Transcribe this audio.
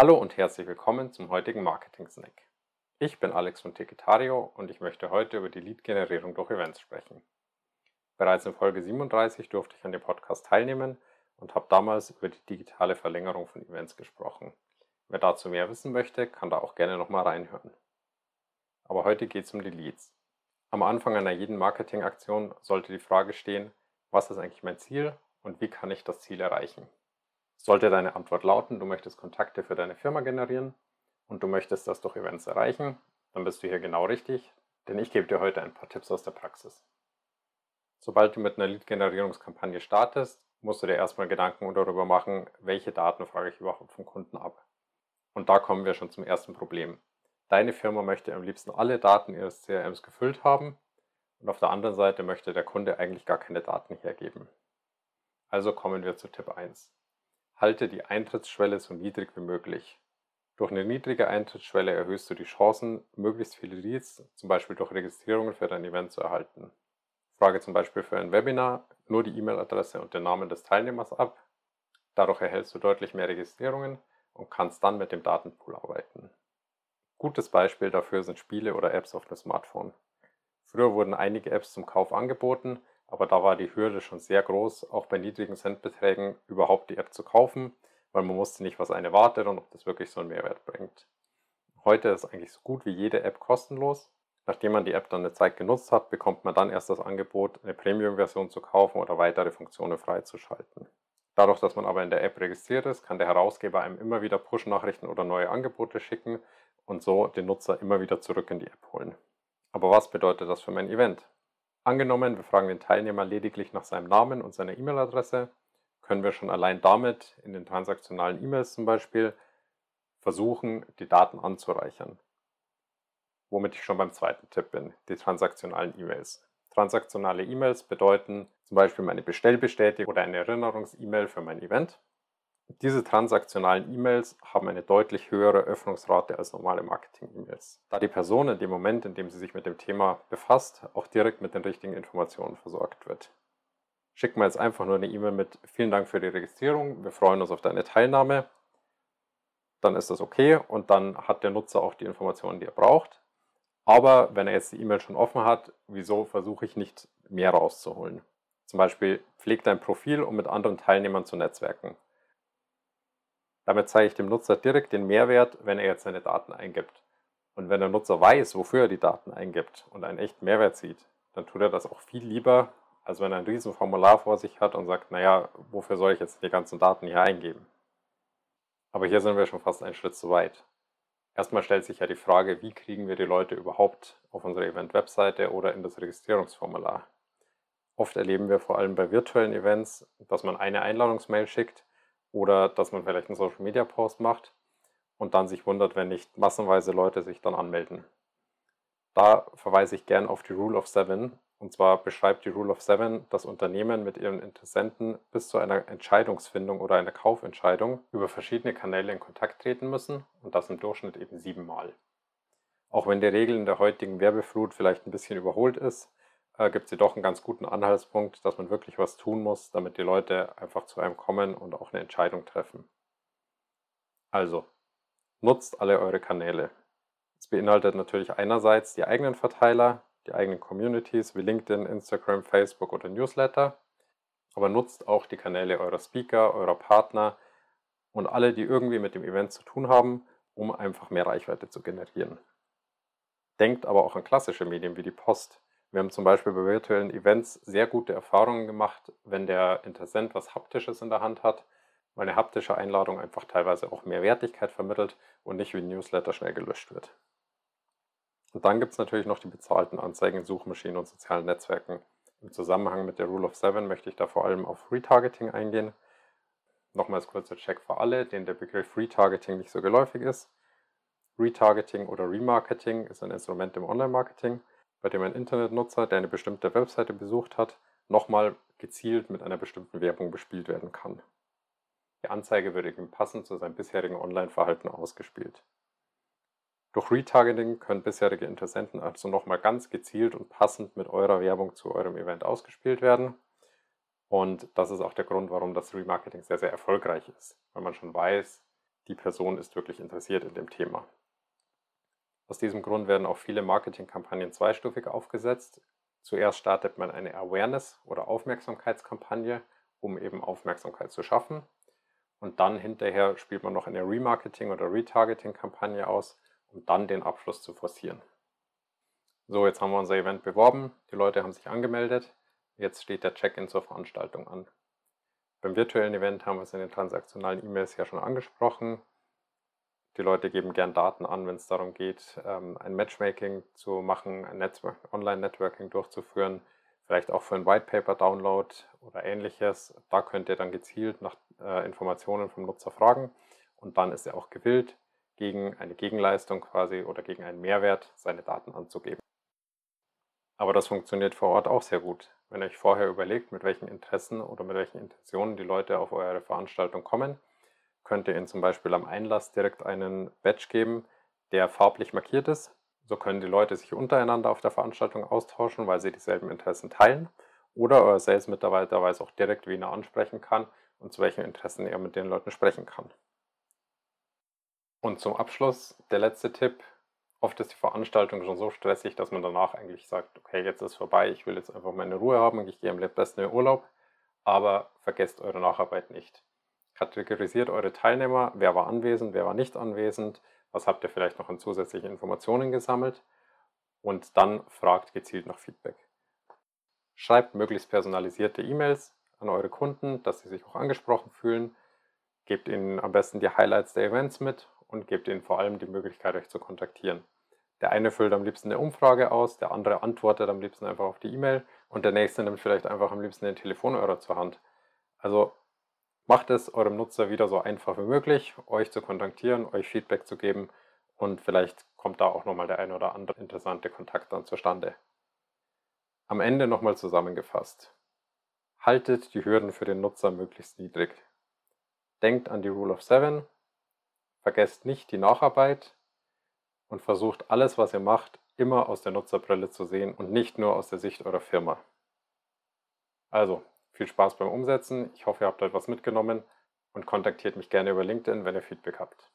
Hallo und herzlich willkommen zum heutigen Marketing Snack. Ich bin Alex von Ticketario und ich möchte heute über die Lead-Generierung durch Events sprechen. Bereits in Folge 37 durfte ich an dem Podcast teilnehmen und habe damals über die digitale Verlängerung von Events gesprochen. Wer dazu mehr wissen möchte, kann da auch gerne nochmal reinhören. Aber heute geht es um die Leads. Am Anfang einer jeden Marketingaktion sollte die Frage stehen, was ist eigentlich mein Ziel und wie kann ich das Ziel erreichen? Sollte deine Antwort lauten, du möchtest Kontakte für deine Firma generieren und du möchtest das durch Events erreichen, dann bist du hier genau richtig, denn ich gebe dir heute ein paar Tipps aus der Praxis. Sobald du mit einer Lead-Generierungskampagne startest, musst du dir erstmal Gedanken darüber machen, welche Daten frage ich überhaupt vom Kunden ab. Und da kommen wir schon zum ersten Problem. Deine Firma möchte am liebsten alle Daten ihres CRMs gefüllt haben und auf der anderen Seite möchte der Kunde eigentlich gar keine Daten hergeben. Also kommen wir zu Tipp 1. Halte die Eintrittsschwelle so niedrig wie möglich. Durch eine niedrige Eintrittsschwelle erhöhst du die Chancen, möglichst viele Leads, zum Beispiel durch Registrierungen für dein Event zu erhalten. Frage zum Beispiel für ein Webinar nur die E-Mail-Adresse und den Namen des Teilnehmers ab. Dadurch erhältst du deutlich mehr Registrierungen und kannst dann mit dem Datenpool arbeiten. Gutes Beispiel dafür sind Spiele oder Apps auf dem Smartphone. Früher wurden einige Apps zum Kauf angeboten, aber da war die Hürde schon sehr groß, auch bei niedrigen Centbeträgen überhaupt die App zu kaufen, weil man wusste nicht, was eine wartet und ob das wirklich so einen Mehrwert bringt. Heute ist eigentlich so gut wie jede App kostenlos. Nachdem man die App dann eine Zeit genutzt hat, bekommt man dann erst das Angebot, eine Premium-Version zu kaufen oder weitere Funktionen freizuschalten. Dadurch, dass man aber in der App registriert ist, kann der Herausgeber einem immer wieder Push-Nachrichten oder neue Angebote schicken und so den Nutzer immer wieder zurück in die App holen. Aber was bedeutet das für mein Event? Angenommen, wir fragen den Teilnehmer lediglich nach seinem Namen und seiner E-Mail-Adresse, können wir schon allein damit in den transaktionalen E-Mails zum Beispiel versuchen, die Daten anzureichern. Womit ich schon beim zweiten Tipp bin, die transaktionalen E-Mails. Transaktionale E-Mails bedeuten zum Beispiel meine Bestellbestätigung oder eine Erinnerungs-E-Mail für mein Event. Diese transaktionalen E-Mails haben eine deutlich höhere Öffnungsrate als normale Marketing-E-Mails, da die Person in dem Moment, in dem sie sich mit dem Thema befasst, auch direkt mit den richtigen Informationen versorgt wird. Schick mir jetzt einfach nur eine E-Mail mit Vielen Dank für die Registrierung, wir freuen uns auf deine Teilnahme. Dann ist das okay und dann hat der Nutzer auch die Informationen, die er braucht. Aber wenn er jetzt die E-Mail schon offen hat, wieso versuche ich nicht mehr rauszuholen? Zum Beispiel pflegt dein Profil, um mit anderen Teilnehmern zu netzwerken. Damit zeige ich dem Nutzer direkt den Mehrwert, wenn er jetzt seine Daten eingibt. Und wenn der Nutzer weiß, wofür er die Daten eingibt und einen echten Mehrwert sieht, dann tut er das auch viel lieber, als wenn er ein riesen Formular vor sich hat und sagt, naja, wofür soll ich jetzt die ganzen Daten hier eingeben? Aber hier sind wir schon fast einen Schritt zu weit. Erstmal stellt sich ja die Frage, wie kriegen wir die Leute überhaupt auf unsere Event-Webseite oder in das Registrierungsformular? Oft erleben wir vor allem bei virtuellen Events, dass man eine Einladungsmail schickt oder dass man vielleicht einen Social Media Post macht und dann sich wundert, wenn nicht massenweise Leute sich dann anmelden. Da verweise ich gern auf die Rule of Seven. Und zwar beschreibt die Rule of Seven, dass Unternehmen mit ihren Interessenten bis zu einer Entscheidungsfindung oder einer Kaufentscheidung über verschiedene Kanäle in Kontakt treten müssen und das im Durchschnitt eben siebenmal. Auch wenn die Regel in der heutigen Werbeflut vielleicht ein bisschen überholt ist, äh, gibt es jedoch einen ganz guten Anhaltspunkt, dass man wirklich was tun muss, damit die Leute einfach zu einem kommen und auch eine Entscheidung treffen. Also, nutzt alle eure Kanäle. Es beinhaltet natürlich einerseits die eigenen Verteiler, die eigenen Communities wie LinkedIn, Instagram, Facebook oder Newsletter, aber nutzt auch die Kanäle eurer Speaker, eurer Partner und alle, die irgendwie mit dem Event zu tun haben, um einfach mehr Reichweite zu generieren. Denkt aber auch an klassische Medien wie die Post. Wir haben zum Beispiel bei virtuellen Events sehr gute Erfahrungen gemacht, wenn der Interessent was Haptisches in der Hand hat, weil eine haptische Einladung einfach teilweise auch mehr Wertigkeit vermittelt und nicht wie ein Newsletter schnell gelöscht wird. Und dann gibt es natürlich noch die bezahlten Anzeigen in Suchmaschinen und sozialen Netzwerken. Im Zusammenhang mit der Rule of Seven möchte ich da vor allem auf Retargeting eingehen. Nochmals kurzer Check für alle, denen der Begriff Retargeting nicht so geläufig ist. Retargeting oder Remarketing ist ein Instrument im Online-Marketing, bei dem ein Internetnutzer, der eine bestimmte Webseite besucht hat, nochmal gezielt mit einer bestimmten Werbung bespielt werden kann. Die Anzeige wird ihm passend zu seinem bisherigen Online-Verhalten ausgespielt. Durch Retargeting können bisherige Interessenten also nochmal ganz gezielt und passend mit eurer Werbung zu eurem Event ausgespielt werden. Und das ist auch der Grund, warum das Remarketing sehr, sehr erfolgreich ist, weil man schon weiß, die Person ist wirklich interessiert in dem Thema. Aus diesem Grund werden auch viele Marketingkampagnen zweistufig aufgesetzt. Zuerst startet man eine Awareness- oder Aufmerksamkeitskampagne, um eben Aufmerksamkeit zu schaffen. Und dann hinterher spielt man noch eine Remarketing- oder Retargeting-Kampagne aus, um dann den Abschluss zu forcieren. So, jetzt haben wir unser Event beworben, die Leute haben sich angemeldet, jetzt steht der Check-in zur Veranstaltung an. Beim virtuellen Event haben wir es in den transaktionalen E-Mails ja schon angesprochen. Die Leute geben gern Daten an, wenn es darum geht, ähm, ein Matchmaking zu machen, ein Online-Networking durchzuführen, vielleicht auch für einen White Paper Download oder ähnliches. Da könnt ihr dann gezielt nach äh, Informationen vom Nutzer fragen und dann ist er auch gewillt, gegen eine Gegenleistung quasi oder gegen einen Mehrwert seine Daten anzugeben. Aber das funktioniert vor Ort auch sehr gut. Wenn ihr euch vorher überlegt, mit welchen Interessen oder mit welchen Intentionen die Leute auf eure Veranstaltung kommen, könnt ihr ihnen zum Beispiel am Einlass direkt einen Badge geben, der farblich markiert ist. So können die Leute sich untereinander auf der Veranstaltung austauschen, weil sie dieselben Interessen teilen. Oder euer Sales-Mitarbeiter weiß auch direkt, wen er ansprechen kann und zu welchen Interessen er mit den Leuten sprechen kann. Und zum Abschluss der letzte Tipp. Oft ist die Veranstaltung schon so stressig, dass man danach eigentlich sagt, okay, jetzt ist vorbei, ich will jetzt einfach meine Ruhe haben und ich gehe am besten in Urlaub. Aber vergesst eure Nacharbeit nicht. Kategorisiert eure Teilnehmer, wer war anwesend, wer war nicht anwesend, was habt ihr vielleicht noch an zusätzlichen Informationen gesammelt und dann fragt gezielt nach Feedback. Schreibt möglichst personalisierte E-Mails an eure Kunden, dass sie sich auch angesprochen fühlen. Gebt ihnen am besten die Highlights der Events mit und gebt ihnen vor allem die Möglichkeit, euch zu kontaktieren. Der eine füllt am liebsten eine Umfrage aus, der andere antwortet am liebsten einfach auf die E-Mail und der nächste nimmt vielleicht einfach am liebsten den Telefonhörer zur Hand. Also macht es eurem Nutzer wieder so einfach wie möglich, euch zu kontaktieren, euch Feedback zu geben und vielleicht kommt da auch nochmal der ein oder andere interessante Kontakt dann zustande. Am Ende nochmal zusammengefasst. Haltet die Hürden für den Nutzer möglichst niedrig. Denkt an die Rule of Seven, Vergesst nicht die Nacharbeit und versucht alles, was ihr macht, immer aus der Nutzerbrille zu sehen und nicht nur aus der Sicht eurer Firma. Also, viel Spaß beim Umsetzen. Ich hoffe, ihr habt etwas mitgenommen und kontaktiert mich gerne über LinkedIn, wenn ihr Feedback habt.